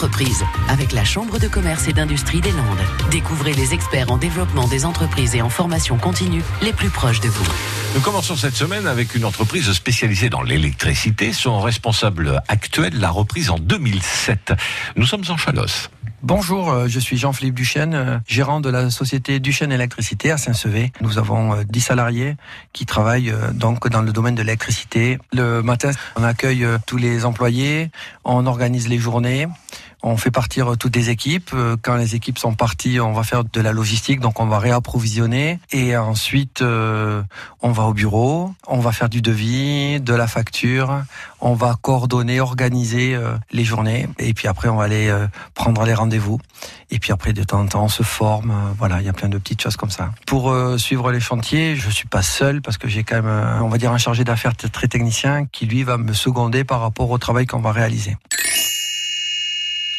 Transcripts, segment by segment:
entreprise avec la Chambre de commerce et d'industrie des Landes. Découvrez les experts en développement des entreprises et en formation continue les plus proches de vous. Nous commençons cette semaine avec une entreprise spécialisée dans l'électricité. Son responsable actuel l'a reprise en 2007. Nous sommes en Chalosse. Bonjour, euh, je suis Jean-Philippe Duchesne, euh, gérant de la société Duchesne Électricité à Saint-Sevé. Nous avons 10 euh, salariés qui travaillent donc dans le domaine de l'électricité. Le matin, on accueille tous les employés, on organise les journées. On fait partir toutes les équipes. Quand les équipes sont parties, on va faire de la logistique, donc on va réapprovisionner. Et ensuite, on va au bureau, on va faire du devis, de la facture, on va coordonner, organiser les journées. Et puis après, on va aller prendre les rendez vous Et puis après, de temps en temps, on se forme. Euh, voilà, il y a plein de petites choses comme ça. Pour euh, suivre les chantiers, je suis pas seul parce que j'ai quand même, euh, on va dire, un chargé d'affaires très technicien qui lui va me seconder par rapport au travail qu'on va réaliser.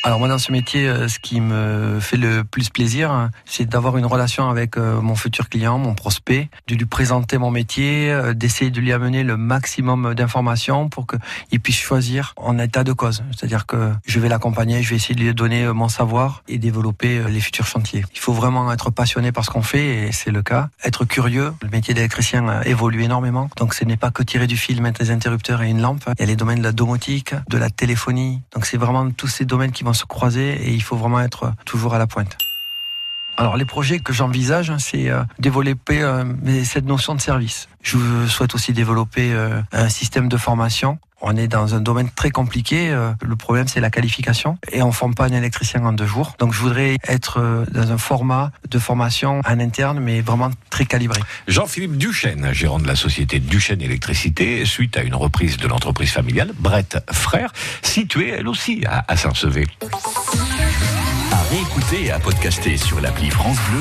Alors moi dans ce métier, euh, ce qui me fait le plus plaisir, hein, c'est d'avoir une relation avec euh, mon futur client, mon prospect, de lui présenter mon métier, euh, d'essayer de lui amener le maximum d'informations pour qu'il puisse choisir en état de cause. C'est-à-dire que je vais l'accompagner, je vais essayer de lui donner mon savoir et développer les futurs chantiers. Il faut vraiment être passionné par ce qu'on fait et c'est le cas. Être curieux. Le métier d'électricien évolue énormément. Donc ce n'est pas que tirer du fil, mettre des interrupteurs et une lampe. Il y a les domaines de la domotique, de la téléphonie. Donc c'est vraiment tous ces domaines qui vont se croiser et il faut vraiment être toujours à la pointe. Alors les projets que j'envisage, hein, c'est euh, développer euh, cette notion de service. Je souhaite aussi développer euh, un système de formation. On est dans un domaine très compliqué. Le problème, c'est la qualification. Et on forme pas un électricien en deux jours. Donc, je voudrais être dans un format de formation en interne, mais vraiment très calibré. Jean-Philippe Duchesne, gérant de la société Duchesne Électricité, suite à une reprise de l'entreprise familiale, Brett Frère, située elle aussi à Saint-Sevé. À réécouter et à podcaster sur l'appli France Bleu